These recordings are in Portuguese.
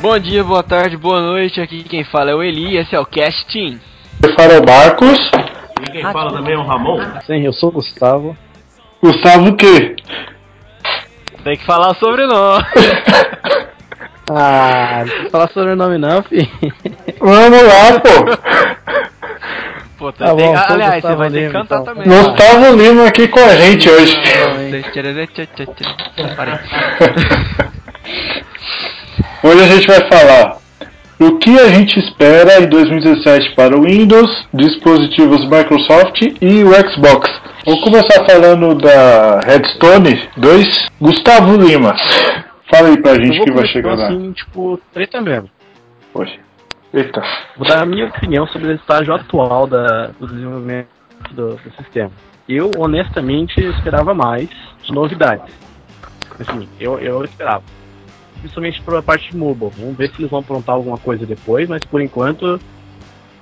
Bom dia, boa tarde, boa noite. Aqui quem fala é o Eli, esse é o Casting. Quem fala é o Marcos. E quem fala também é o Ramon. Sim, eu sou o Gustavo. Gustavo o quê? Tem que falar sobre nós. Ah, não precisa falar sobre o nome não, fi. Vamos lá, pô. Pô, Tá tem- bom, sou aliás, você Gustavo vai ter que cantar então. também. Gustavo Lima aqui com a gente hoje. Hoje a gente vai falar o que a gente espera em 2017 para o Windows, dispositivos Microsoft e o Xbox. Vou começar falando da Redstone 2. Gustavo Lima, fala aí pra gente que vai chegar lá. assim, tipo, treta mesmo. Poxa. Eita. Vou dar a minha opinião sobre o estágio atual da, do desenvolvimento do, do sistema. Eu, honestamente, esperava mais novidades. Assim, eu, eu esperava. Principalmente pela parte mobile. Vamos ver se eles vão aprontar alguma coisa depois, mas por enquanto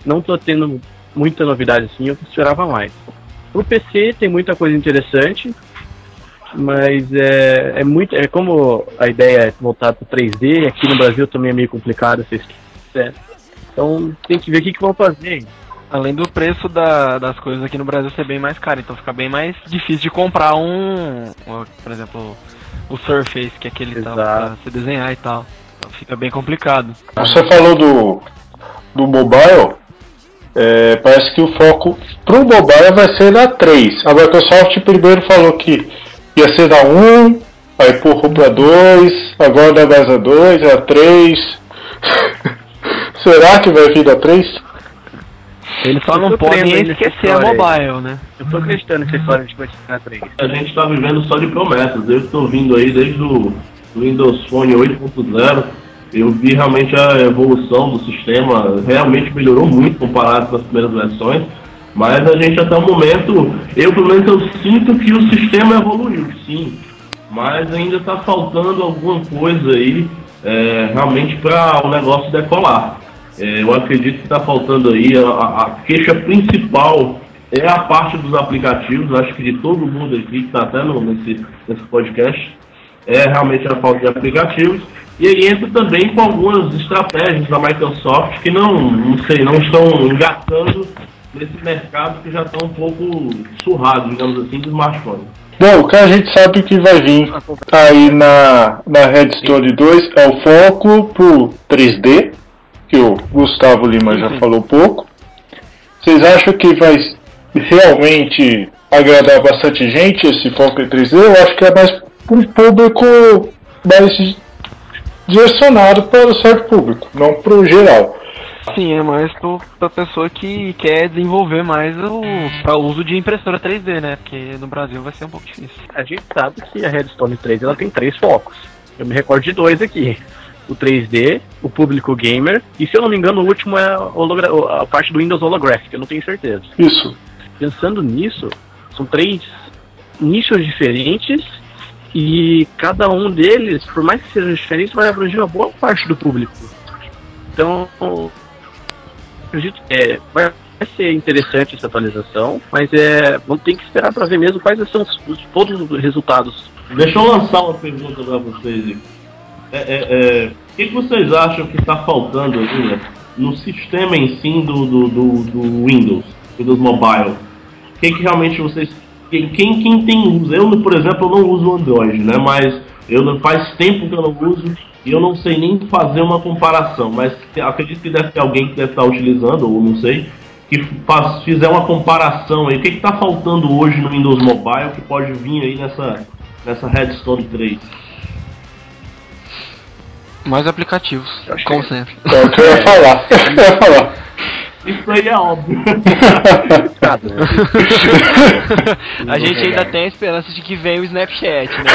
não tô tendo muita novidade assim, eu esperava mais. Pro PC tem muita coisa interessante, mas é, é muito. É como a ideia é voltar pro 3D, aqui no Brasil também é meio complicado vocês. Então tem que ver o que, que vão fazer. Além do preço da- das coisas aqui no Brasil ser bem mais caro, então fica bem mais difícil de comprar um, por exemplo, o Surface, que é aquele tal, pra Exato. você desenhar e tal. Então fica bem complicado. Você falou do, do mobile. É, parece que o foco pro mobile vai ser na 3. A Microsoft primeiro falou que ia ser na 1, aí empurrou pra 2, agora dá mais a 2, a 3. Será que vai vir da 3? Eles Só não podem esquecer a mobile, né? Eu tô acreditando nessa história de na 3. A gente tá vivendo só de promessas. Eu estou vindo aí desde o do Windows Phone 8.0. Eu vi realmente a evolução do sistema, realmente melhorou muito comparado com as primeiras versões. Mas a gente até o momento, eu pelo menos eu sinto que o sistema evoluiu, sim. Mas ainda está faltando alguma coisa aí é, realmente para o negócio decolar. É, eu acredito que está faltando aí a, a- queixa principal é a parte dos aplicativos. Acho que de todo mundo aqui que está até no, nesse, nesse podcast é realmente a falta de aplicativos. E aí entra também com algumas estratégias da Microsoft que não, não sei, não estão engatando nesse mercado que já está um pouco surrado, digamos assim, do smartphone. Bom, o que a gente sabe que vai vir aí na, na Redstone 2 é o foco pro 3D, que o Gustavo Lima já falou pouco. Vocês acham que vai realmente agradar bastante gente esse foco em 3D? Eu acho que é mais um público mais direcionado para o certo público, não para o geral. Sim, é mais pro, pra pessoa que quer desenvolver mais o pra uso de impressora 3D, né? Porque no Brasil vai ser um pouco difícil. A gente sabe que a Redstone 3 ela tem três focos. Eu me recordo de dois aqui. O 3D, o público gamer, e se eu não me engano, o último é a, parte do Windows Holographic, eu não tenho certeza. Isso. Pensando nisso, são três nichos diferentes e cada um deles, por mais que seja diferente, vai abranger uma boa parte do público. Então, acredito que é, vai vai ser interessante essa atualização, mas é, vamos ter que esperar para ver mesmo quais são os, os- todos os resultados. Deixa eu lançar uma pergunta para vocês. aqui. É, é, é, o que, que vocês acham que está faltando aí, né, no sistema em si do, do, do, do Windows, Windows Mobile? O que, que realmente vocês. Quem, quem, tem uso? Eu, por exemplo, não uso Android, né? Mas eu faz tempo que eu não uso e eu não sei nem fazer uma comparação. Mas acredito que deve ter alguém que deve estar utilizando, ou não sei, que faz, fizer uma comparação aí. O que está faltando hoje no Windows Mobile que pode vir aí nessa, nessa Redstone 3? Mais aplicativos, como que- sempre. É o que eu ia falar. Eu ia falar. Isso aí é óbvio. A gente ainda tem a esperança de que venha o Snapchat, né?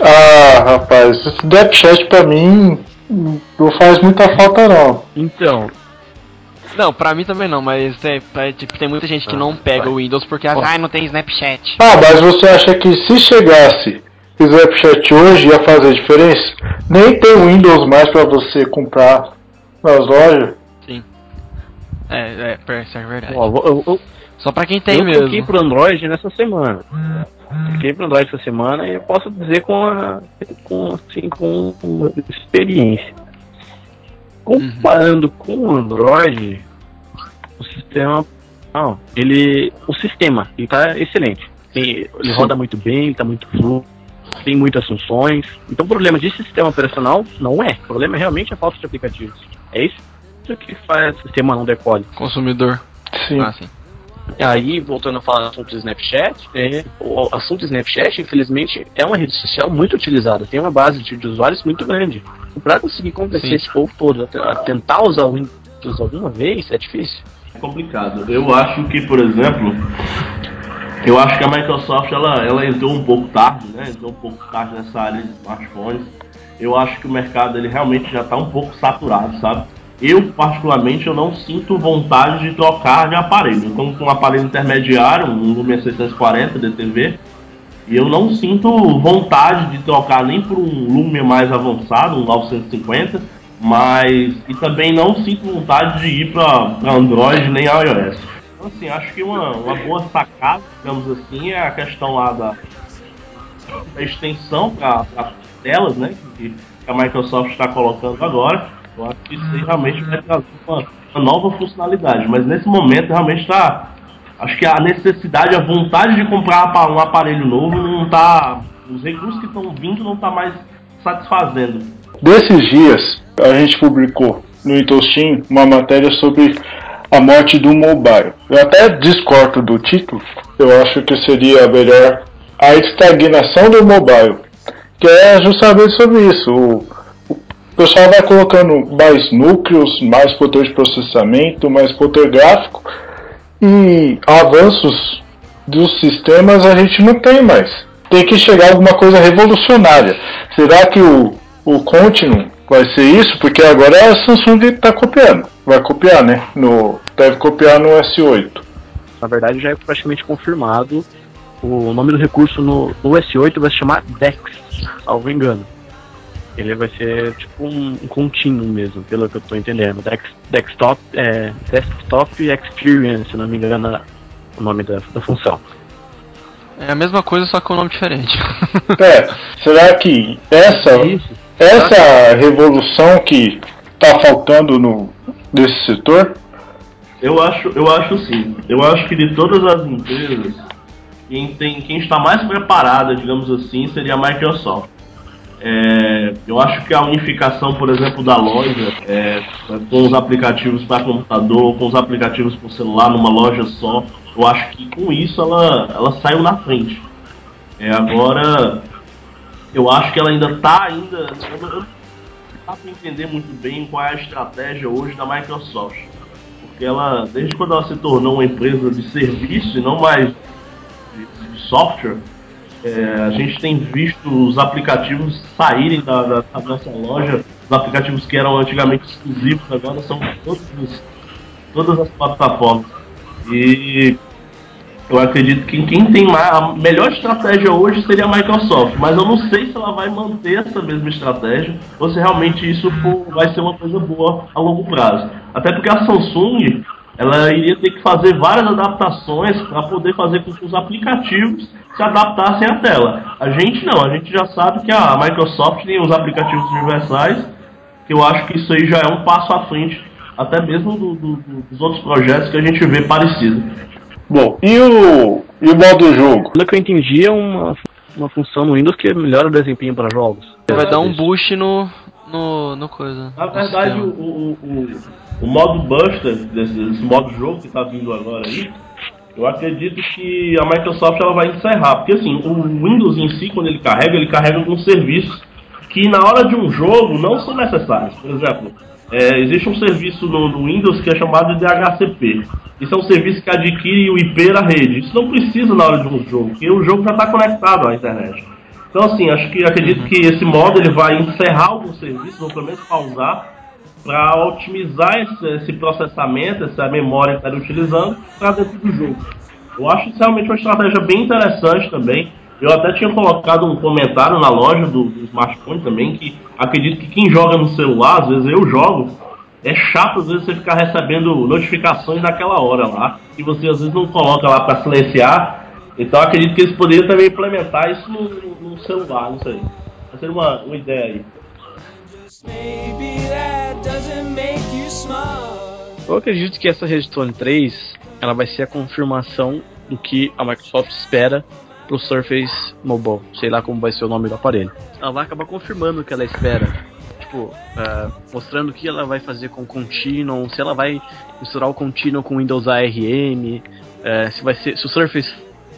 Ah, rapaz, esse Snapchat pra mim não faz muita falta não. Então, Não, pra mim também não, mas é, é, tipo, tem muita gente que não pega o Windows porque acha, ah, não tem Snapchat. Ah, mas você acha que se chegasse o Snapchat hoje ia fazer diferença? Nem tem Windows mais pra você comprar nas lojas. É, é, per- isso é verdade. ó, eu, eu, Só pra quem tem eu mesmo. coloquei pro Android nessa semana. Fiquei para Android essa semana e eu posso dizer com, a, com, assim, com experiência. Comparando uhum. com o Android, o sistema. Não, ele. O sistema, ele tá excelente. Ele, ele roda muito bem, ele tá muito fluido, tem muitas funções. Então o problema de sistema operacional não é. O problema é realmente a falta de aplicativos. É isso que faz o sistema não decole. Consumidor. Sim. Ah, sim. Aí, voltando a falar do assunto do Snapchat, é, o assunto do Snapchat, infelizmente, é uma rede social muito utilizada, tem uma base de, de usuários muito grande. Para conseguir convencer Sim. esse povo todo a, a tentar usar o Windows alguma vez, é difícil. É complicado. Eu acho que, por exemplo, eu acho que a Microsoft ela, ela entrou um pouco tarde, né? Entrou um pouco tarde nessa área de smartphones. Eu acho que o mercado ele realmente já está um pouco saturado, sabe? eu particularmente eu não sinto vontade de trocar de aparelho. Eu estou com um aparelho intermediário, um Lumia 640 DTV, e eu não sinto vontade de trocar nem por um Lumia mais avançado, um 950, mas e também não sinto vontade de ir para Android nem iOS. Então assim, acho que uma, uma boa sacada, digamos assim, é a questão lá da, da extensão para telas, né, que a Microsoft está colocando agora eu acho que isso realmente vai trazer uma, uma nova funcionalidade. Mas nesse momento realmente está. Acho que a necessidade, a vontade de comprar um aparelho novo não está. Os recursos que estão vindo não está mais satisfazendo. Desses dias, a gente publicou no Intostin uma matéria sobre a morte do mobile. Eu até discordo do título, eu acho que seria melhor a estagnação do mobile, que é justamente sobre isso. O, o pessoal vai colocando mais núcleos, mais poder de processamento, mais poder gráfico e avanços dos sistemas a gente não tem mais. Tem que chegar alguma coisa revolucionária. Será que o, o Continuum vai ser isso? Porque agora a Samsung está copiando. Vai copiar, né? No, deve copiar no S8. Na verdade já é praticamente confirmado. O nome do recurso no, no S8 vai se chamar DeX, salvo engano. Ele vai ser tipo um, um contínuo mesmo, pelo que eu tô entendendo. Dex, desktop, é, desktop Experience, se não me engano o nome da, da função. É a mesma coisa, só com um nome diferente. é, será que essa, essa revolução que tá faltando no, nesse setor? Eu acho, eu acho sim. Eu acho que de todas as empresas, quem, tem, quem está mais preparada, digamos assim, seria a Microsoft. É, eu acho que a unificação, por exemplo, da loja, é, com os aplicativos para computador, com os aplicativos para celular numa loja só, eu acho que com isso ela, ela saiu na frente. É, agora, eu acho que ela ainda está ainda. não dá para entender muito bem qual é a estratégia hoje da Microsoft. Porque ela, desde quando ela se tornou uma empresa de serviço e não mais de, software, é, a gente tem visto os aplicativos saírem da, da, da, nossa loja, os aplicativos que eram antigamente exclusivos, agora são todos, todas as plataformas. E eu acredito que quem tem a melhor estratégia hoje seria a Microsoft, mas eu não sei se ela vai manter essa mesma estratégia ou se realmente isso for, vai ser uma coisa boa a longo prazo. Até porque a Samsung ela iria ter que fazer várias adaptações para poder fazer com que os aplicativos se adaptassem à tela. A gente não, a gente já sabe que a Microsoft tem os aplicativos universais, que eu acho que isso aí já é um passo à frente, até mesmo do, do, dos outros projetos que a gente vê parecido. Bom, e o, e o modo jogo? Pelo que eu entendi, é uma, uma função no Windows que melhora o desempenho para jogos. Vai dar um boost no, no, no coisa. Na verdade, o, o, o, o, modo Buster, desse, desse modo jogo que está vindo agora aí, eu acredito que a Microsoft ela vai encerrar, porque assim, o Windows em si, quando ele carrega, ele carrega alguns serviços que na hora de um jogo não são necessários. Por exemplo, é, existe um serviço no, no, Windows que é chamado de DHCP. Isso é um serviço que adquire o IP da rede. Isso não precisa na hora de um jogo, porque o jogo já está conectado à internet. Então assim, acho que acredito que esse modo ele vai encerrar alguns serviços, ou pelo menos pausar, para otimizar esse, esse, processamento, essa memória que está utilizando para dentro do jogo. Eu acho isso realmente uma estratégia bem interessante também. Eu até tinha colocado um comentário na loja do, do smartphone também que acredito que quem joga no celular, às vezes eu jogo, é chato às vezes você ficar recebendo notificações naquela hora lá e você às vezes não coloca lá para silenciar Então acredito que eles poderiam também implementar isso no, no, celular, não sei. Vai ser uma, uma ideia aí. Eu acredito que essa Redstone 3 ela vai ser a confirmação do que a Microsoft espera pro Surface Mobile, sei lá como vai ser o nome do aparelho. Ela vai acabar confirmando o que ela espera, tipo, uh, mostrando o que ela vai fazer com o Continuum, se ela vai misturar o Continuum com Windows ARM, uh, se vai ser, se o Surface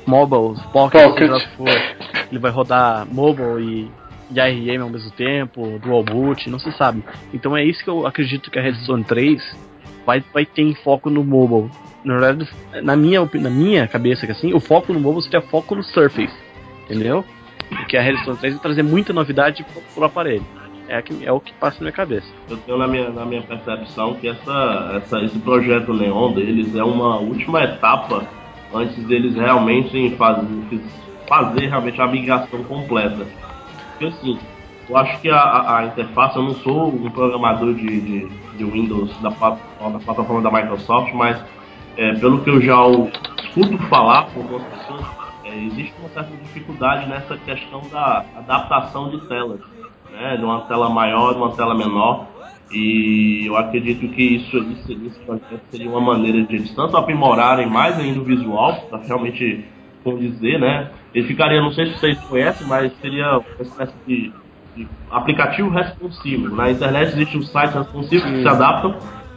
Mobile, Pocket, Pocket. for, ele vai rodar mobile e, e ARM ao mesmo tempo, dual boot, não se sabe. Então é isso que eu acredito que a Redstone 3 vai, vai ter foco no mobile na verdade, na minha, na minha cabeça, que assim, o foco no mobile seria foco no Surface, entendeu? Porque a Redstone 3 vai trazer muita novidade pro, pro aparelho. É, que, é o que passa na minha cabeça. Eu tenho na minha, na minha percepção que essa, essa, esse projeto Neon deles é uma última etapa antes deles realmente fazer, fazer realmente a migração completa. Porque assim, eu acho que a, a, interface, eu não sou um programador de, de, de Windows da, da plataforma da Microsoft, mas é, pelo que eu já escuto falar por algumas pessoas, é, existe uma certa dificuldade nessa questão da adaptação de telas, né, de uma tela maior, de uma tela menor. E eu acredito que isso, isso, projeto seria uma maneira de eles tanto aprimorarem mais ainda o visual, para realmente condizer, né? Ele ficaria, não sei se vocês conhecem, mas seria uma espécie de, de aplicativo responsivo. Na internet existe um site responsivo que se adaptam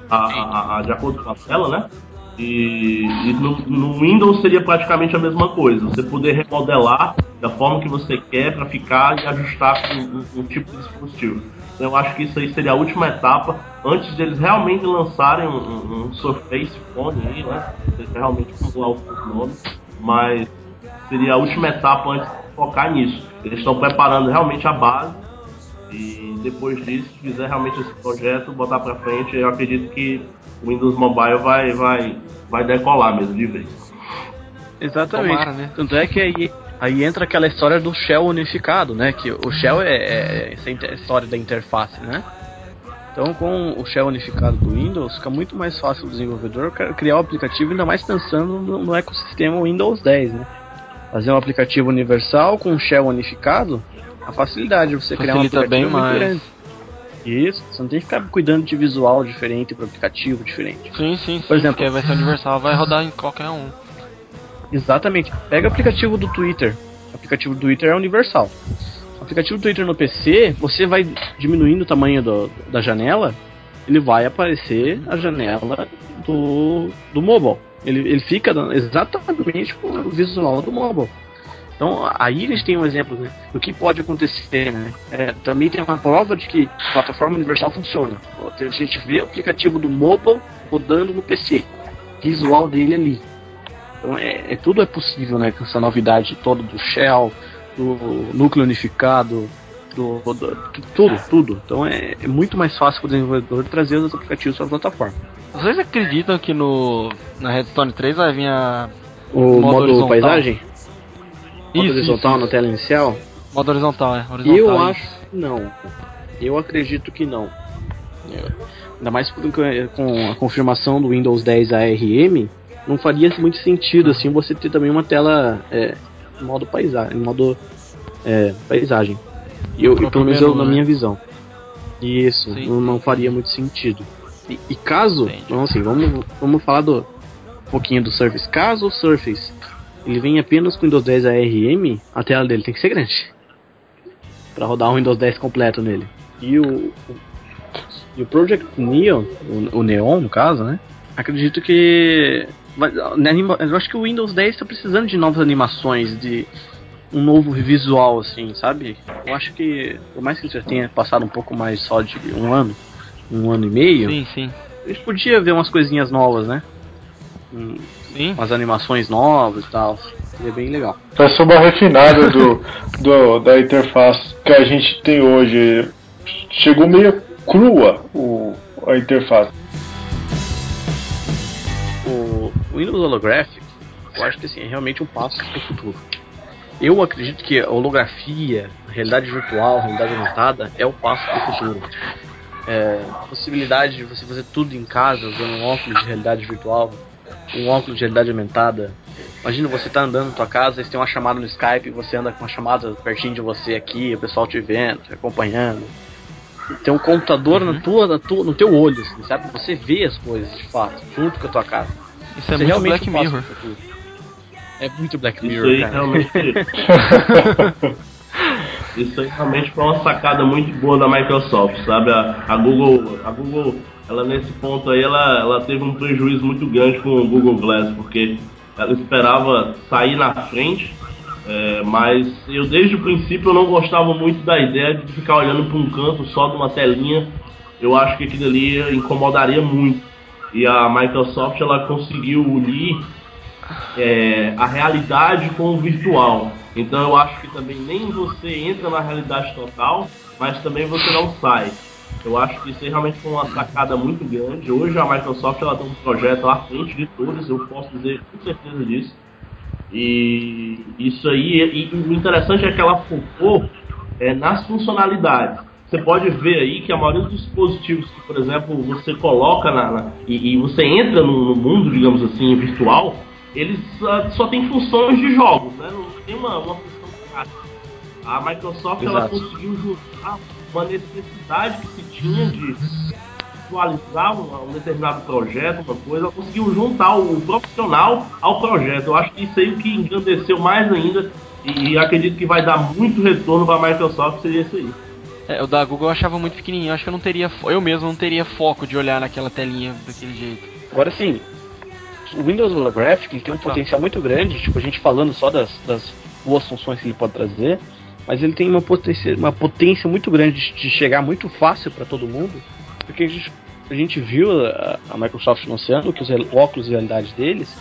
a, a, a, de acordo com a tela, né? E, e no, no, Windows seria praticamente a mesma coisa. Você poder remodelar da forma que você quer para ficar e ajustar com um, um, tipo de dispositivo. Então, eu acho que isso aí seria a última etapa antes de eles realmente lançarem um, um Surface Phone aí, né? Seja realmente como lá o nome, mas seria a última etapa antes de focar nisso. Eles estão preparando realmente a base e depois disso, se fizer realmente esse projeto, botar para frente, eu acredito que o Windows Mobile vai, vai, vai decolar mesmo de vez. Exatamente. Tomara, né? Tanto é que aí, aí entra aquela história do Shell unificado, né? Que o Shell é, é essa história da interface, né? Então, com o Shell unificado do Windows, fica muito mais fácil o desenvolvedor criar o aplicativo, ainda mais pensando no, no ecossistema Windows 10, né? Fazer um aplicativo universal com um Shell unificado, a facilidade de você Facilita criar um aplicativo bem mais. grande. Isso, você não tem que ficar cuidando de visual diferente para aplicativo diferente. Sim, sim, Por sim, exemplo, porque vai ser universal, vai rodar em qualquer um. Exatamente. Pega o aplicativo do Twitter. O aplicativo do Twitter é universal. O aplicativo do Twitter no PC, você vai diminuindo o tamanho do, da janela, ele vai aparecer a janela do, do mobile. Ele, ele fica exatamente com o visual do mobile. Então, aí eles têm um exemplo né, do que pode acontecer. Né? É, também tem uma prova de que a plataforma universal funciona. A gente vê o aplicativo do mobile rodando no PC, visual dele ali. Então, é, é tudo é possível né, com essa novidade toda do Shell, do núcleo unificado, do, do, do, tudo, tudo. Então é, é, muito mais fácil para o desenvolvedor trazer os aplicativos para a plataforma. Vocês acreditam que no na Redstone 3 vai vir a o modo, modo paisagem? Modo isso, horizontal isso, na tela inicial? Modo horizontal, é. Horizontal, eu isso. acho que não. Eu acredito que não. Eu, ainda mais com, a confirmação do Windows 10 ARM, não faria muito sentido assim você ter também uma tela é, modo paisagem, em modo é, paisagem. Eu, e, pelo menos eu, na né? minha visão. Isso, não, não, faria muito sentido. E, e caso, não, assim, vamos, vamos falar do um pouquinho do Surface. Caso o Surface ele vem apenas com Windows 10 ARM, a tela dele tem que ser grande. para rodar um Windows 10 completo nele. E o, o, e o Project Neon, o, o, Neon no caso, né? Acredito que. Eu acho que o Windows 10 está precisando de novas animações, de um novo visual, assim, sabe? Eu acho que, por mais que ele já tenha passado um pouco mais só de um ano, um ano e meio, sim, sim. a gente podia ver umas coisinhas novas, né? Sim. umas animações novas e tal. Seria bem legal. Vai ser uma refinada do, do, da interface que a gente tem hoje. Chegou meio crua o, a interface. O Windows Holographic, eu acho que assim, é realmente um passo para o futuro. Eu acredito que a holografia, a realidade virtual, a realidade aumentada é o passo para o futuro. É, a possibilidade de você fazer tudo em casa usando um óculos de realidade virtual um óculos de realidade aumentada Imagina você tá andando na tua casa, eles têm uma chamada no Skype, você anda com uma chamada pertinho de você aqui, o pessoal te vendo, te acompanhando. Tem um computador uhum. na tua, na tua, no teu olho, assim, sabe? Você vê as coisas de fato, junto com a tua casa. Isso é você é muito Black Mirror. É muito Black Mirror. Isso aí cara. realmente. Isso aí realmente foi uma sacada muito boa da Microsoft, sabe? A, a Google, a Google, ela nesse ponto aí, ela, ela teve um prejuízo muito grande com o Google Glass, porque ela esperava sair na frente, é, mas eu desde o princípio eu não gostava muito da ideia de ficar olhando para um canto só de uma telinha. Eu acho que aquilo ali incomodaria muito. E a Microsoft ela conseguiu unir é, a realidade com o virtual. Então eu acho que também nem você entra na realidade total, mas também você não sai. Eu acho que isso realmente foi uma sacada muito grande. Hoje a Microsoft ela tem um projeto à frente de todos, eu posso dizer com certeza disso. E isso aí, e, o interessante é que ela focou é, nas funcionalidades. Você pode ver aí que a maioria dos dispositivos que, por exemplo, você coloca na, na e, e, você entra no, no, mundo, digamos assim, virtual, eles uh, só tem funções de jogos, né? Não tem uma, uma função prática. A Microsoft ela conseguiu juntar uma necessidade que se tinha de visualizar um, um, determinado projeto, uma coisa, ela conseguiu juntar o, profissional ao projeto. Eu acho que isso aí o que engrandeceu mais ainda e, e acredito que vai dar muito retorno para a Microsoft seria isso aí. É, o da Google eu achava muito pequenininho, eu acho que eu não teria, eu mesmo não teria foco de olhar naquela telinha daquele jeito. Agora sim, o Windows Holographic tem um potencial muito grande, tipo, a gente falando só das, das boas funções que ele pode trazer, mas ele tem uma potência, uma potência muito grande de chegar muito fácil para todo mundo, porque a gente, a gente viu a, a, Microsoft anunciando que os óculos de realidade deles,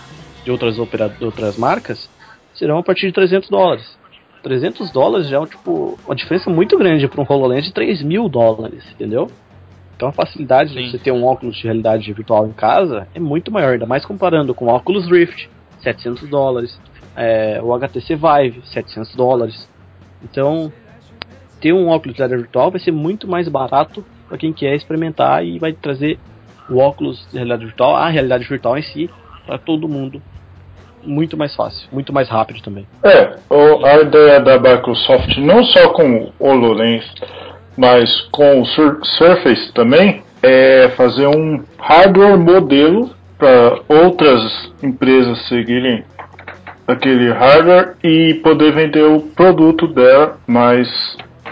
de outras, operadoras, outras marcas, serão a partir de 300 dólares. 300 dólares já é tipo, uma diferença muito grande para um HoloLens de 3 mil dólares, entendeu? Então a facilidade Sim. de você ter um óculos de realidade virtual em casa é muito maior, ainda mais comparando com o Oculus Rift, 700 dólares, é, o HTC Vive, 700 dólares. Então, ter um óculos de realidade virtual vai ser muito mais barato para quem quer experimentar e vai trazer o óculos de realidade virtual, a realidade virtual em si, para todo mundo muito mais fácil, muito mais rápido também. É, a ideia da Microsoft, não só com o HoloLens, mas com o Sur Surface também, é fazer um hardware modelo para outras empresas seguirem aquele hardware e poder vender o produto dela mais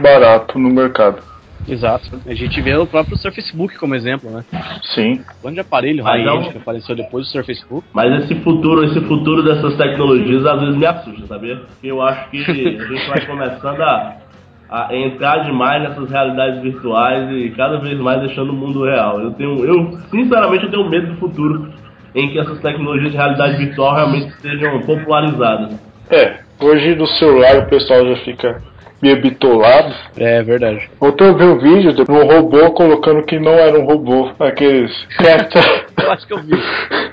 barato no mercado. Exato. A gente vê o próprio Surface Book como exemplo, né? Sim. Quando de aparelho high-end que apareceu depois do Surface Book. Mas esse futuro, esse futuro dessas tecnologias às vezes me assusta, sabia? Eu acho que a gente vai começando a, a entrar demais nessas realidades virtuais e cada vez mais deixando o mundo real. Eu tenho, eu sinceramente eu tenho medo do futuro em que essas tecnologias de realidade virtual realmente sejam popularizadas. É, hoje no celular o pessoal já fica meio bitolado. É verdade. Ontem eu vi um vídeo de um robô colocando que não era um robô, aqueles eu acho que eu vi.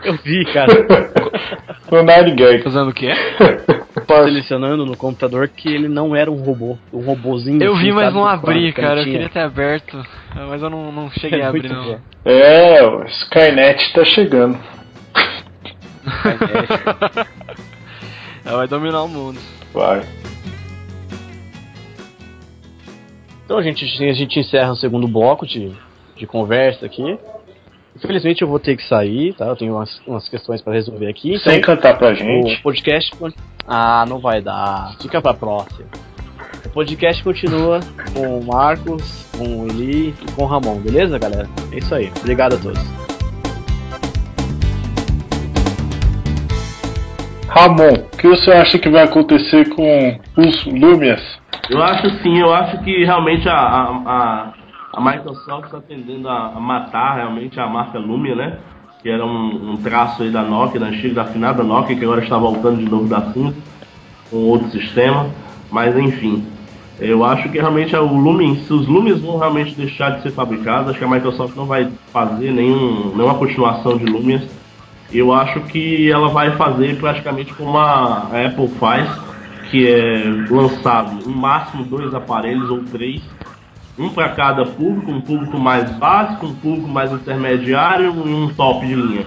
Eu vi, cara. no Nine Gag. Fazendo o quê? Selecionando no computador que ele não era um robô. Um robôzinho. Eu vi, mas não abri, cara. Eu queria ter aberto. Mas eu não, não cheguei é a abrir, não. Bom. É, o Skynet tá chegando. Skynet. Ela vai dominar o mundo. Vai. Então a gente, a gente encerra o segundo bloco de, de conversa aqui. Infelizmente eu vou ter que sair, tá? Eu tenho umas, umas questões para resolver aqui. Sem então, cantar pra gente. O podcast. Ah, não vai dar. Fica pra próxima. O podcast continua com o Marcos, com o Eli e com o Ramon, beleza, galera? É isso aí. Obrigado a todos. Ramon, o que você acha que vai acontecer com os Lumias? Eu acho sim, eu acho que realmente a, a, a Microsoft está tendendo a, matar realmente a marca Lumia, né? Que era um, um traço aí da Nokia, da antiga, da afinada Nokia, que agora está voltando de novo da cinza, com outro sistema. Mas enfim, eu acho que realmente o Lumen, se os Lumens vão realmente deixar de ser fabricados, acho que a Microsoft não vai fazer nenhum, nenhuma continuação de Lumens. Eu acho que ela vai fazer praticamente como a Apple faz, que é lançado no máximo dois aparelhos ou três, um para cada público, um público mais básico, um público mais intermediário e um top de linha.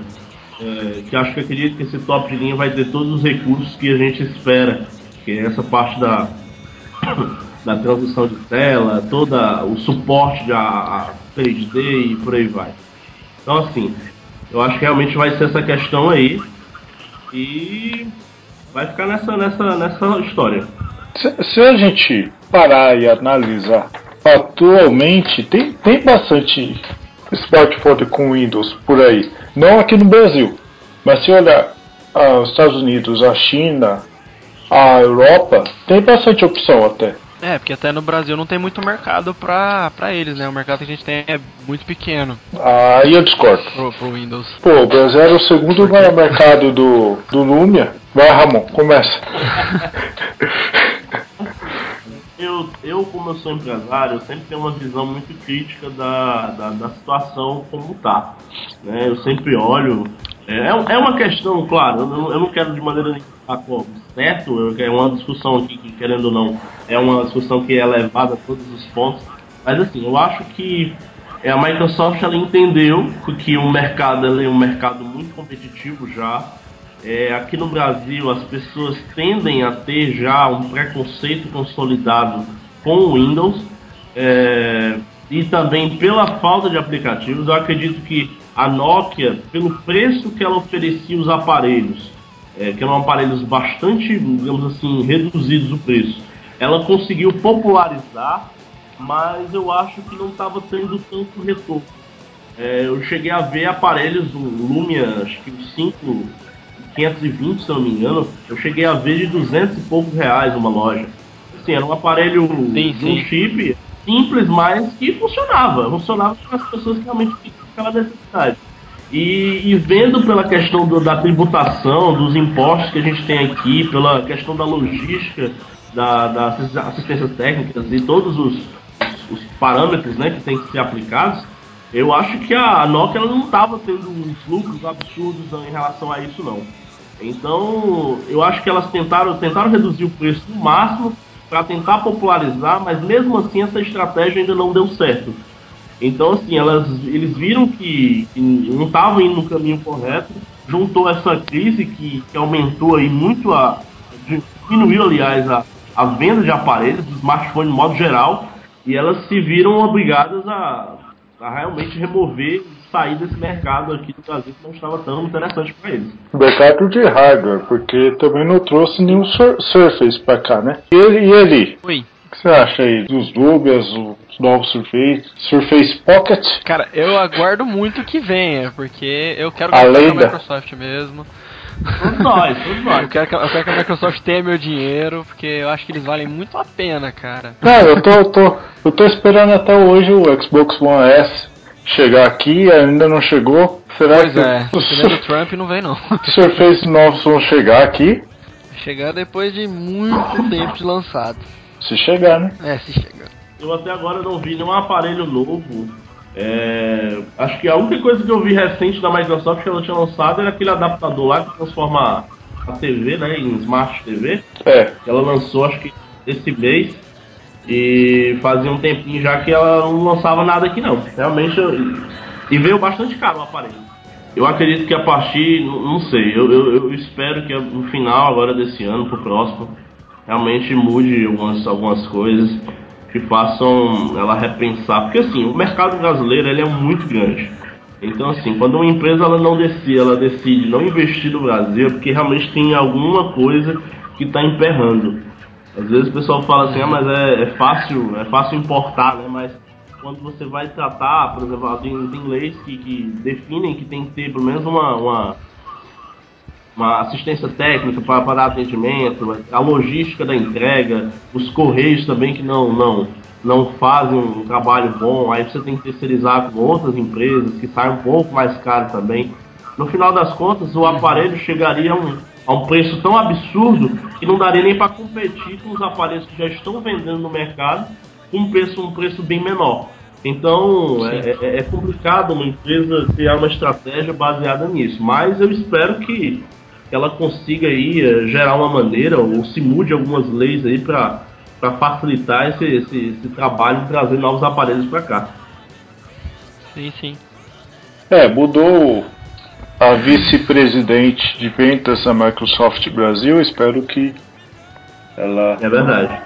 é, que acho que eu acredito que esse top de linha vai ter todos os recursos que a gente espera, que é essa parte da, da transição de tela, todo o suporte a, a 3D e por aí vai. Então assim, eu acho que realmente vai ser essa questão aí e vai ficar nessa, nessa, nessa história. Se, se a gente parar e analisar, atualmente tem, tem bastante smartphone com Windows por aí. Não aqui no Brasil, mas se olhar ah, os Estados Unidos, a China, a Europa, tem bastante opção até. É, porque até no Brasil não tem muito mercado pra, pra eles, né? O mercado que a gente tem é muito pequeno. Aí eu discordo. Pro, pro Windows. Pô, o Brasil era o segundo maior mercado do, do Lumia. Vai, Ramon, começa. eu, eu, como eu sou empresário, eu sempre tenho uma visão muito crítica da, da, da situação como tá. Né? Eu sempre olho. É, é, é uma questão, claro, eu não, eu não quero de maneira nenhuma como certo, é uma discussão aqui que, querendo ou não, é uma discussão que é levada a todos os pontos. Mas assim, eu acho que é, a Microsoft ela entendeu que o mercado é um mercado muito competitivo já é, aqui no Brasil, as pessoas tendem a ter já um preconceito consolidado com o Windows é, e também pela falta de aplicativos. Eu acredito que a Nokia, pelo preço que ela oferecia os aparelhos, é, que eram aparelhos bastante, digamos assim, reduzidos o preço, ela conseguiu popularizar, mas eu acho que não estava tendo tanto retorno. É, eu cheguei a ver aparelhos, o Lumia, acho que os 5 520, se eu não me engano, eu cheguei a ver de 200 e poucos reais uma loja. Assim, era um aparelho sim, um chip simples, mas que funcionava. Funcionava para as pessoas que realmente tinham aquela necessidade. E, e, vendo pela questão do, da tributação, dos impostos que a gente tem aqui, pela questão da logística, da, da assistência técnica e todos os, os, os parâmetros né, que têm que ser aplicados, eu acho que a Nokia não estava tendo uns lucros absurdos em relação a isso, não. Então, eu acho que elas tentaram, tentaram reduzir o preço no máximo para tentar popularizar, mas mesmo assim essa estratégia ainda não deu certo. Então, assim, elas, eles viram que, que não estavam indo no caminho correto, juntou essa crise que, que aumentou aí muito a. diminuiu, aliás, a, a venda de aparelhos, de smartphone de modo geral, e elas se viram obrigadas a, a realmente remover sair desse mercado aqui do Brasil que não estava tão interessante para eles. Mercado de hardware, porque também não trouxe nenhum sur Surface para cá, né? E ele, e ele? Oi. O que você acha aí dos Nubias, os novos Surface, Surface Pocket? Cara, eu aguardo muito que venha, porque eu quero gastar com a Microsoft mesmo. Todos nós, todos nós. Eu quero, que, eu quero que a Microsoft tenha meu dinheiro, porque eu acho que eles valem muito a pena, cara. Não, eu tô, eu tô, eu tô esperando até hoje o Xbox One S chegar aqui, ainda não chegou. Será pois que é, o sur... Trump não vem não. Surface novos vão chegar aqui? Chegar depois de muito tempo de lançado. Se chegar, né? É, se chegar. Eu até agora não vi nenhum aparelho novo. É... Acho que a única coisa que eu vi recente da Microsoft que ela tinha lançado era aquele adaptador lá que transforma a TV né, em Smart TV. É. Que ela lançou acho que esse mês. E fazia um tempinho já que ela não lançava nada aqui não. Realmente eu... E veio bastante caro o aparelho. Eu acredito que a partir, não sei, eu, eu, eu espero que no final agora desse ano, pro próximo, realmente mude algumas, algumas coisas que façam ela repensar. Porque assim, o mercado brasileiro ele é muito grande. Então assim, quando uma empresa ela não decide, ela decide não investir no Brasil, é porque realmente tem alguma coisa que está emperrando. Às vezes o pessoal fala assim, ah, mas é, é, fácil, é fácil importar, né? Mas quando você vai tratar, por exemplo, tem, tem leis que, que definem que tem que ter pelo menos uma, uma, uma assistência técnica para, para dar atendimento, a logística da entrega, os correios também que não, não, não fazem um trabalho bom, aí você tem que terceirizar com outras empresas que saem um pouco mais caro também. No final das contas, o aparelho chegaria a um, a um preço tão absurdo que não daria nem para competir com os aparelhos que já estão vendendo no mercado com um preço, um preço bem menor. Então é, é, é, complicado uma empresa criar uma estratégia baseada nisso, mas eu espero que ela consiga aí eh, gerar uma maneira ou se mude algumas leis aí para facilitar esse, esse, esse trabalho de trazer novos aparelhos para cá. Sim, sim. É, mudou a vice-presidente de vendas da Microsoft Brasil. Espero que ela. É verdade.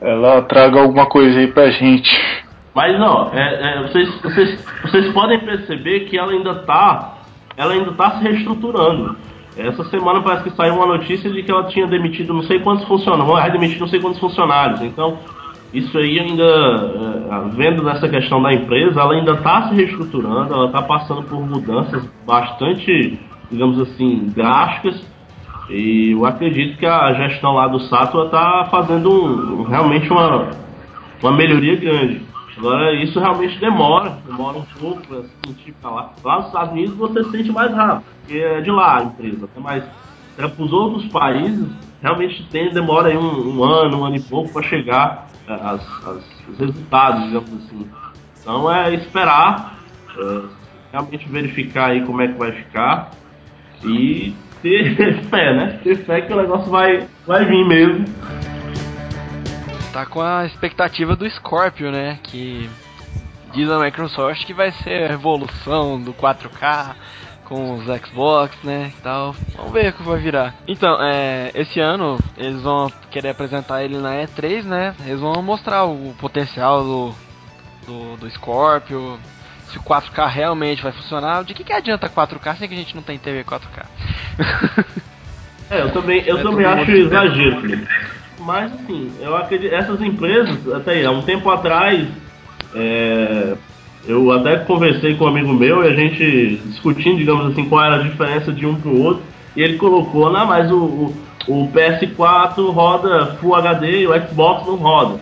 Ela traga alguma coisa aí pra gente. Mas não, é, é, vocês, vocês, vocês podem perceber que ela ainda tá. Ela ainda tá se reestruturando. Essa semana parece que saiu uma notícia de que ela tinha demitido não sei quantos funcionários, vai demitir não sei quantos funcionários. Então, isso aí ainda, é, vendo nessa questão da empresa, ela ainda está se reestruturando, ela está passando por mudanças bastante, digamos assim, drásticas. E eu acredito que a gestão lá do Sato está fazendo um, realmente uma, uma melhoria grande. Agora, isso realmente demora, demora um pouco para sentir pra lá. Lá nos Estados Unidos você sente mais rápido, porque é de lá a empresa. Mas para os outros países, realmente tem, demora aí um, um, ano, um ano e pouco para chegar as, as, os resultados, digamos assim. Então é esperar, é, realmente verificar aí como é que vai ficar e ter fé, né? Ter fé que o negócio vai, vai vir mesmo tá com a expectativa do Scorpio, né? Que diz a Microsoft que vai ser a revolução do 4K com os Xbox, né, e tal. Vamos ver o que vai virar. Então, é, esse ano eles vão querer apresentar ele na E3, né? Eles vão mostrar o potencial do, do, do Scorpio, se o 4K realmente vai funcionar. De que, que adianta 4K se a gente não tem TV 4K? é, eu também, eu é também acho exagero, Felipe. Mas assim, eu acredito, essas empresas, até aí, há um tempo atrás, é, eu até conversei com um amigo meu e a gente discutindo, digamos assim, qual era a diferença de um pro outro, e ele colocou, não, mas o, o, o PS4 roda Full HD e o Xbox não roda.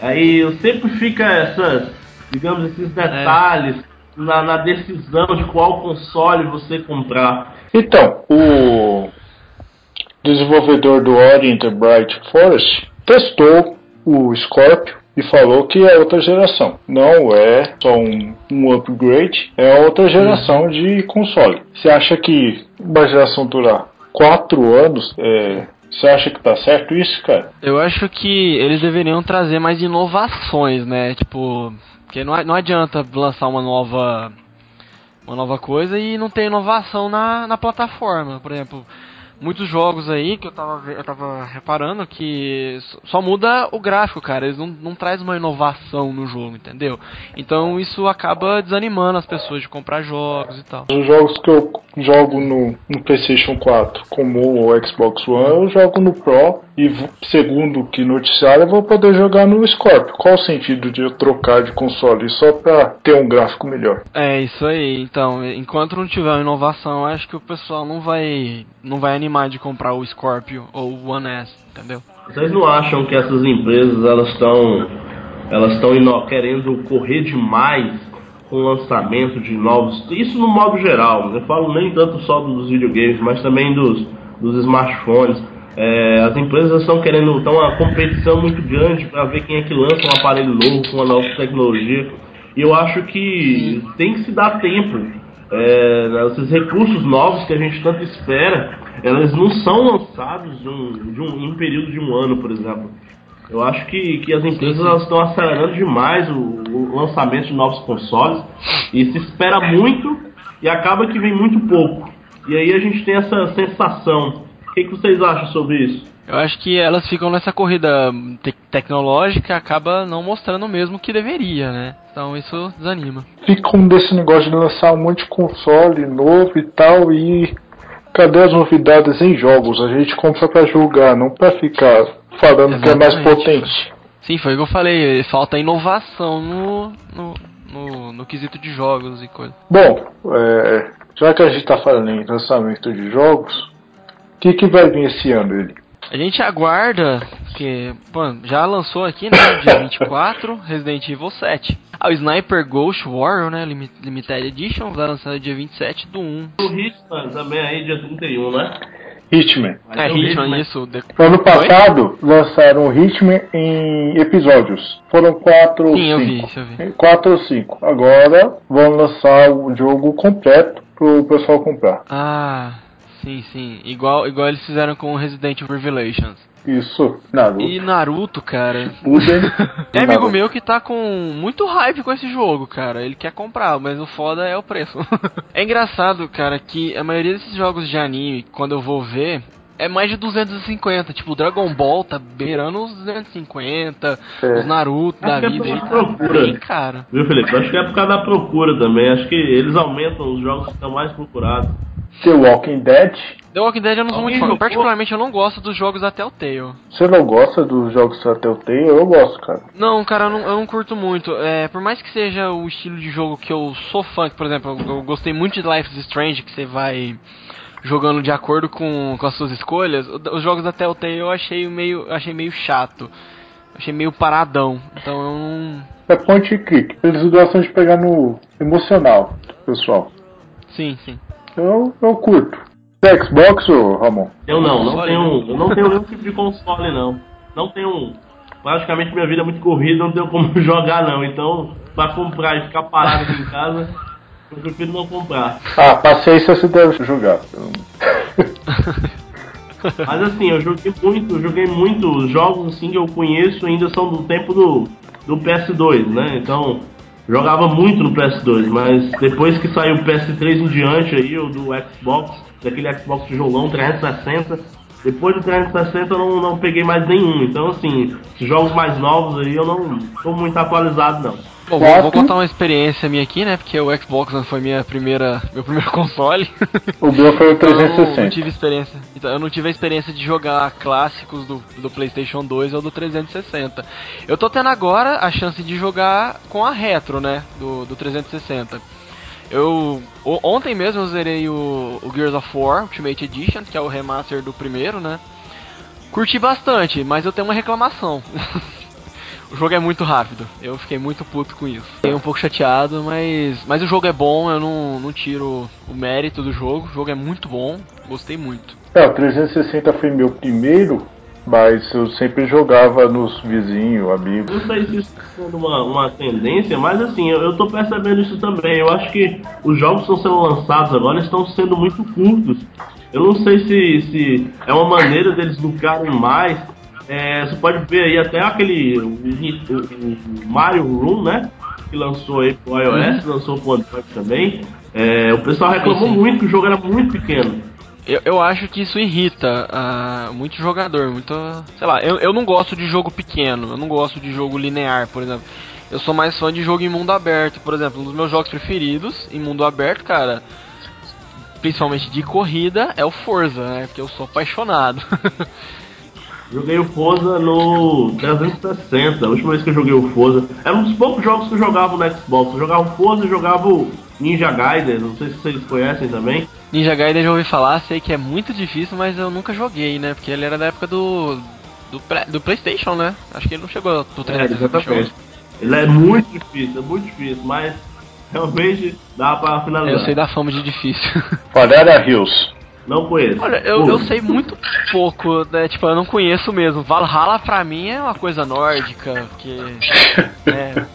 Aí sempre fica essas, digamos, esses detalhes é. na, na decisão de qual console você comprar. Então, o desenvolvedor do Orient Bright Forest, testou o Scorpio e falou que é outra geração. Não é só um, um upgrade, é outra geração uhum. de console. Você acha que uma geração durar 4 anos é, você acha que tá certo isso, cara? Eu acho que eles deveriam trazer mais inovações, né? Tipo, porque não, não adianta lançar uma nova uma nova coisa e não ter inovação na, na plataforma. Por exemplo, muitos jogos aí que eu tava, eu tava reparando que só muda o gráfico, cara. Eles não, não traz uma inovação no jogo, entendeu? Então isso acaba desanimando as pessoas de comprar jogos e tal. Os jogos que eu jogo no, no PlayStation 4 como o Xbox One, eu jogo no Pro e segundo que noticiário eu vou poder jogar no Scorpio. Qual o sentido de eu trocar de console só pra ter um gráfico melhor? É isso aí. Então, enquanto não tiver uma inovação, acho que o pessoal não vai não vai animar de comprar o Scorpio ou o One S, entendeu? Vocês não acham que essas empresas elas estão elas estão querendo correr demais com o lançamento de novos, isso no modo geral, eu falo nem tanto só dos videogames, mas também dos, dos smartphones. É, as empresas estão querendo, estão uma competição muito grande para ver quem é que lança um aparelho novo com uma nova tecnologia. E eu acho que tem que se dar tempo. É, esses recursos novos que a gente tanto espera, elas não são lançados de um, de um, em um período de um ano, por exemplo. Eu acho que, que as empresas estão acelerando demais o, o, lançamento de novos consoles e se espera muito e acaba que vem muito pouco. E aí a gente tem essa sensação. O que, que vocês acham sobre isso? Eu acho que elas ficam nessa corrida te tecnológica acaba não mostrando o mesmo que deveria, né? Então isso desanima. Ficam desse negócio de lançar um monte de console novo e tal e cadê as novidades em jogos? A gente compra para jogar, não para ficar falando Exatamente. que é mais potente. Sim, foi o que eu falei, falta inovação no, no, no, no quesito de jogos e coisa. Bom, é, já que a gente está falando em lançamento de jogos, o que, que vai vir esse ano, ele? A gente aguarda, que bom, já lançou aqui, né, dia 24, Resident Evil 7. Ah, o Sniper Ghost Warrior, né, Limited Edition, vai lançar dia 27 do 1. O Hitman também aí, dia 31, né? Hitman. É, Hitman, Hitman, isso. Ano passado Oi? lançaram o Hitman em episódios. Foram quatro ou Sim, cinco. Eu vi, isso eu vi. Quatro ou cinco. Agora vão lançar o jogo completo pro pessoal comprar. Ah, Sim, sim. Igual, igual eles fizeram com Resident Evil Revelations. Isso, Naruto. E Naruto, cara. Uden. Tem amigo Naruto. meu que tá com muito hype com esse jogo, cara. Ele quer comprar, mas o foda é o preço. é engraçado, cara, que a maioria desses jogos de anime, quando eu vou ver, é mais de 250. Tipo, o Dragon Ball tá beirando os 250, É. os Naruto da Acho que é vida. pela Ele tá procura. bem caro. Viu, Felipe? Acho que é por causa da procura também. Acho que eles aumentam os jogos que estão mais procurados. The Walking Dead. The Walking Dead eu não sou muito fã. Particularmente eu não gosto dos jogos da Telltale. Você não gosta dos jogos da Telltale? Eu gosto, cara. Não, cara, eu não, eu não curto muito. É, por mais que seja o estilo de jogo que eu sou fã, que, por exemplo, eu, eu gostei muito de Life is Strange, que você vai jogando de acordo com, com as suas escolhas. Os jogos da Telltale eu achei meio, eu achei meio chato. Achei meio paradão. Então eu não. É point and click. Eles gostam de pegar no emocional, pessoal. Sim, sim. Eu, eu curto. The Xbox, ô Ramon? Eu não, não tenho. Eu não tenho nenhum tipo de console, não. Não tenho. Praticamente minha vida é muito corrida, não tenho como jogar, não. Então, pra comprar e ficar parado aqui em casa, eu prefiro não comprar. Ah, paciência você deve jogar. Mas assim, eu joguei muito, eu joguei muito. Os jogos assim que eu conheço ainda são do tempo do, do PS2, né? Então, jogava muito no PS2, mas depois que saiu o PS3 em diante aí, ou do Xbox, daquele Xbox tijolão 360, depois do 360 eu não, não peguei mais nenhum. Então assim, esses jogos mais novos aí eu não tô muito atualizado não. Bom, vou, vou contar uma experiência minha aqui, né? Porque o Xbox não foi minha primeira, meu primeiro console. O meu foi o Então, eu não 360. tive experiência. Então, eu não tive a experiência de jogar clássicos do, do PlayStation 2 ou do 360. Eu tô tendo agora a chance de jogar com a retro, né? Do, do 360. Eu ontem mesmo eu zerei o, o Gears of War Ultimate Edition, que é o remaster do primeiro, né? Curti bastante, mas eu tenho uma reclamação. O jogo é muito rápido. Eu fiquei muito puto com isso. Fiquei um pouco chateado, mas. Mas o jogo é bom, eu não, não tiro o mérito do jogo. O jogo é muito bom, gostei muito. É, o 360 foi meu primeiro, mas eu sempre jogava nos vizinhos, amigos. Não sei se isso está sendo uma, uma tendência, mas assim, eu, eu tô percebendo isso também. Eu acho que os jogos que estão sendo lançados agora estão sendo muito curtos. Eu não sei se, se é uma maneira deles lucrarem mais. É, você pode ver aí até aquele o, o- o Mario Room, né? Que lançou aí pro iOS, lançou pro Android também. É, o pessoal reclamou muito que o jogo era muito pequeno. Eu, eu acho que isso irrita ah, muito jogador, muito. Sei lá, eu, eu não gosto de jogo pequeno, eu não gosto de jogo linear, por exemplo. Eu sou mais fã de jogo em mundo aberto, por exemplo, um dos meus jogos preferidos em mundo aberto, cara, principalmente de corrida, é o Forza, né? Porque eu sou apaixonado. Joguei o Forza no 360, a última vez que eu joguei o Forza. Era um dos poucos jogos que eu jogava no Xbox. Eu jogava o Forza e jogava o Ninja Gaiden, não sei se vocês conhecem também. Ninja Gaiden já ouvi falar, sei que é muito difícil, mas eu nunca joguei, né? Porque ele era da época do. Do, do PlayStation, né? Acho que ele não chegou pro 360. Ele é muito difícil, é muito difícil, mas realmente dá pra finalizar. Eu sei da fama de difícil. Valera Hills. Não conheço. Olha, eu, eu sei muito pouco, né? Tipo, eu não conheço mesmo. Valhalla pra mim é uma coisa nórdica, porque. É.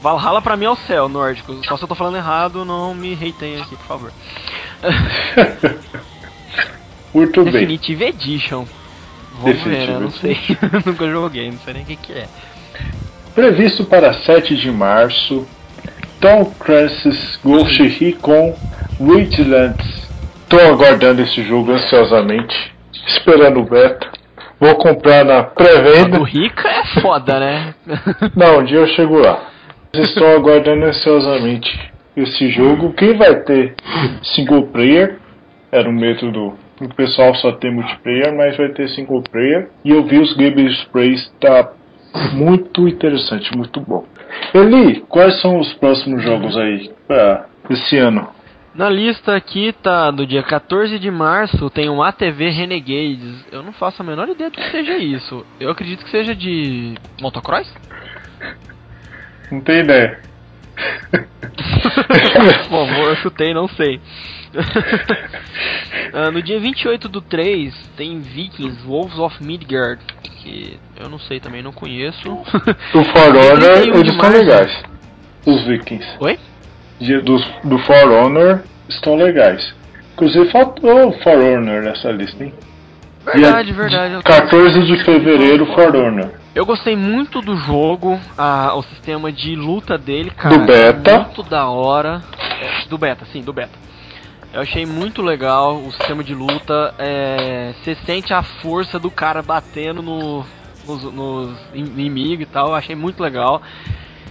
Valhalla pra mim é o céu nórdico. Só se eu tô falando errado, não me hateiem aqui, por favor. Muito bem. Definitive Edition. Vamos ver, né? Definitive Eu não sei. Nunca joguei, não sei nem o que, que é. Previsto para 7 de março, Tom Clancy's Ghost Recon Wildlands. Estou aguardando esse jogo ansiosamente, esperando o beta. Vou comprar na pré-venda. do Rica é foda, né? Não, um dia eu chego lá. Estou aguardando ansiosamente esse jogo. Quem vai ter single player? Era o método. O pessoal só tem multiplayer, mas vai ter single player. E eu vi os gameplays, tá muito interessante, muito bom. Eli, quais são os próximos jogos aí pra esse ano? Na lista aqui tá do dia 14 de março tem um ATV Renegades. Eu não faço a menor ideia do que seja isso. Eu acredito que seja de motocross? Não tem ideia. Bom, eu chutei, não sei. Ah, no dia 28 do 3 tem Vikings Wolves of Midgard, que eu não sei também, não conheço. Do For Honor, 31 de eles março. legais. Os Vikings. Oi? De- dos- do For Honor estão legais. Inclusive faltou For Honor nessa lista, hein? Verdade, verdade. eu tô- 14 de fevereiro, For Honor. Eu gostei muito do jogo, a- o sistema de luta dele, cara. Do beta. é Muito da hora. É, do beta, sim, do beta. Eu achei muito legal o sistema de luta. é, Você sente a força do cara batendo no, nos, nos inimigos e tal. Eu achei muito legal.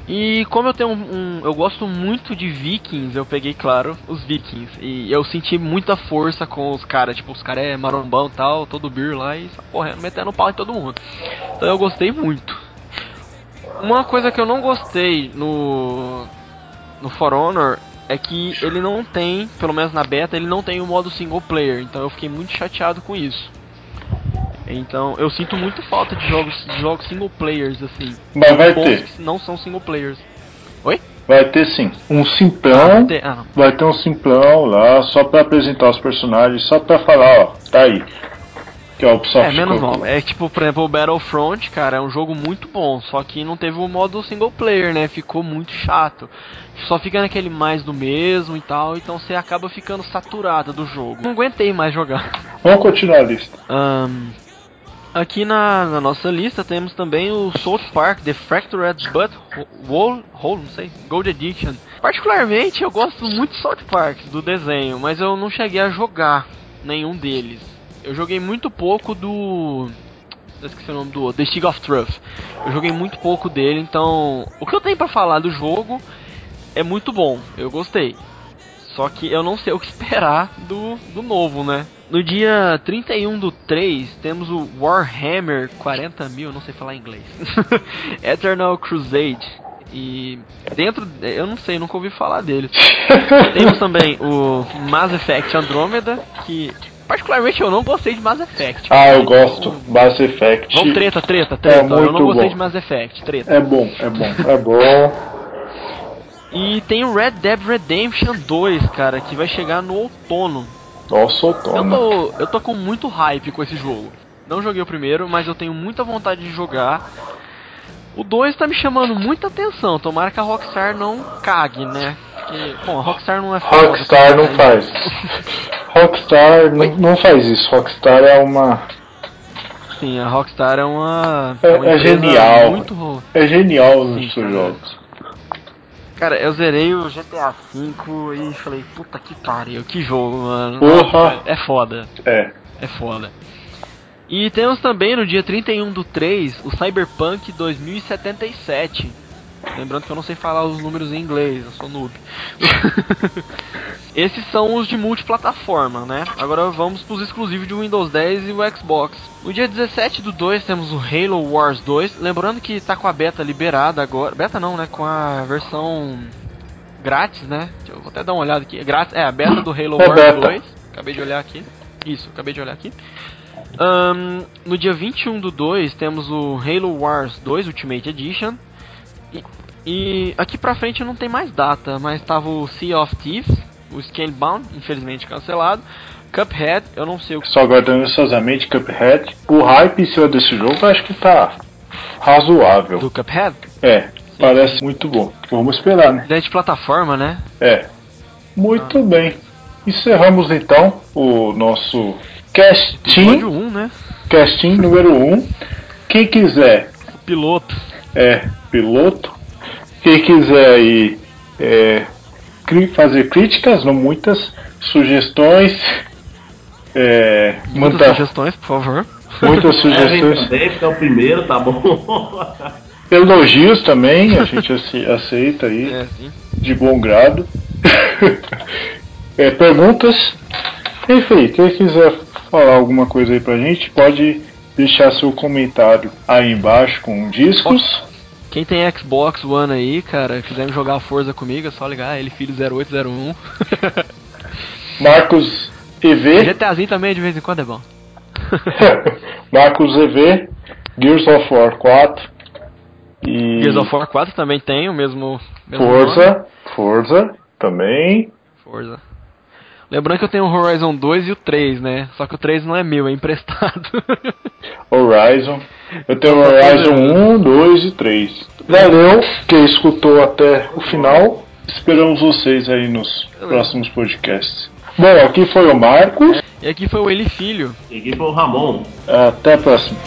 E como eu tenho um, um- Eu gosto muito de vikings, eu peguei, claro, os vikings. E eu senti muita força com os caras. Tipo, os caras é marombão e tal, todo beer lá e correndo, metendo pau em todo mundo. Então eu gostei muito. Uma coisa que eu não gostei no. No For Honor é que ele não tem, pelo menos na beta, ele não tem o modo single player. Então eu fiquei muito chateado com isso. Então eu sinto muito falta de jogos, de jogos single players assim. Mas vai ter. que não são single players. Vai ter sim. Um Ah, simplão. tem- ah, não. Vai ter um simplão lá, só pra apresentar os personagens, só pra falar, ó, tá aí. Que é o Ubisoft É, menos mal. É tipo, por exemplo, o Battlefront, cara, é um jogo muito bom, só que não teve o modo single player, né? Ficou muito chato. Só fica naquele mais do mesmo e tal, então você acaba ficando saturado do jogo. Não aguentei mais jogar. Vamos continuar a lista. Ahn, aqui na, na nossa lista temos também o South Park The Fractured But Whole, Whole, não sei, Gold Edition. Particularmente eu gosto muito de South Park do desenho, mas eu não cheguei a jogar nenhum deles. Eu joguei muito pouco do eu esqueci o nome do outro, The Stick of Truth. Eu joguei muito pouco dele, então o que eu tenho pra falar do jogo é muito bom. Eu gostei. Só que eu não sei o que esperar do, do novo, né? No dia 31 do 3, temos o Warhammer 40 mil, não sei falar inglês. Eternal Crusade. E dentro, eu não sei, nunca ouvi falar dele. Temos também o Mass Effect Andromeda, que particularmente eu não gostei de Mass Effect. Ah, eu gosto. Mass Effect. Vamos treta, treta, treta. eu muito não gostei bom. de Mass Effect, treta. É bom, é bom, é bom. E tem o Red Dead Redemption 2, cara, que vai chegar no outono. Nossa, Eu tô, eu tô com muito hype com esse jogo. Não joguei o primeiro, mas eu tenho muita vontade de jogar. O 2 tá me chamando muita atenção. Tomara que a Rockstar não cague, né? Porque, bom, a Rockstar não é foda, Rockstar não né? faz. Rockstar não, não faz isso. Rockstar é uma. Sim, a Rockstar é uma. É- uma é genial. Muito. É genial nos seus cara. jogos. Cara, eu zerei o GTA V e falei, puta que pariu, que jogo, mano. Porra. Nossa, é foda. É. É foda. E temos também no dia 31 do 3 o Cyberpunk 2077. Lembrando que eu não sei falar os números em inglês, eu sou noob. Esses são os de multiplataforma, né? Agora vamos para os exclusivos de Windows 10 e o Xbox. No dia 17 do 2 temos o Halo Wars 2. Lembrando que tá com a beta liberada agora. Beta não, né? Com a versão grátis, né? Deixa eu vou até dar uma olhada aqui. É grátis, é a beta do Halo É Wars beta. 2. Acabei de olhar aqui. Isso, acabei de olhar aqui. Ahn, no dia 21 do 2 temos o Halo Wars 2 Ultimate Edition. E, e aqui pra frente não tem mais data, mas tava o Sea of Thieves, o Scalebound, infelizmente cancelado. Cuphead, eu não sei o que. Só aguardando ansiosamente Cuphead. O hype em cima desse jogo eu acho que tá razoável. Do Cuphead? É, parece muito bom. Vamos esperar, né? Ideia de plataforma, né? É. Muito bem. Encerramos então o nosso casting, Episódio 1, né? casting número 1. Quem quiser O piloto. é piloto. Quem quiser aí é, fazer críticas, não muitas, sugestões, é, Muitas manda- sugestões, por favor. muitas Kevin sugestões, porque é o primeiro, tá bom? elogios também, a gente ace- aceita aí. É, de bom grado. É, perguntas. Enfim, quem quiser falar alguma coisa aí pra gente, pode deixar seu comentário aí embaixo com discos. Quem tem Xbox One aí, cara, quiser jogar Forza comigo, é só ligar ele filho 0801. Marcos EV. GTAzinho também de vez em quando é bom. Marcos EV. Gears of War 4. E Gears of War 4 também tem o mesmo, mesmo nome. Forza. Forza também. Forza. Lembrando que eu tenho o Horizon 2 e o 3, né? Só que o 3 não é meu, é emprestado. Horizon. Eu tenho Só pra Horizon fazer- 1, 2 e 3. Valeu, quem escutou até o final. Esperamos vocês aí nos próximos podcasts. Bom, aqui foi o Marcos. E aqui foi o Eli Filho. E aqui foi o Ramon. Até a próxima.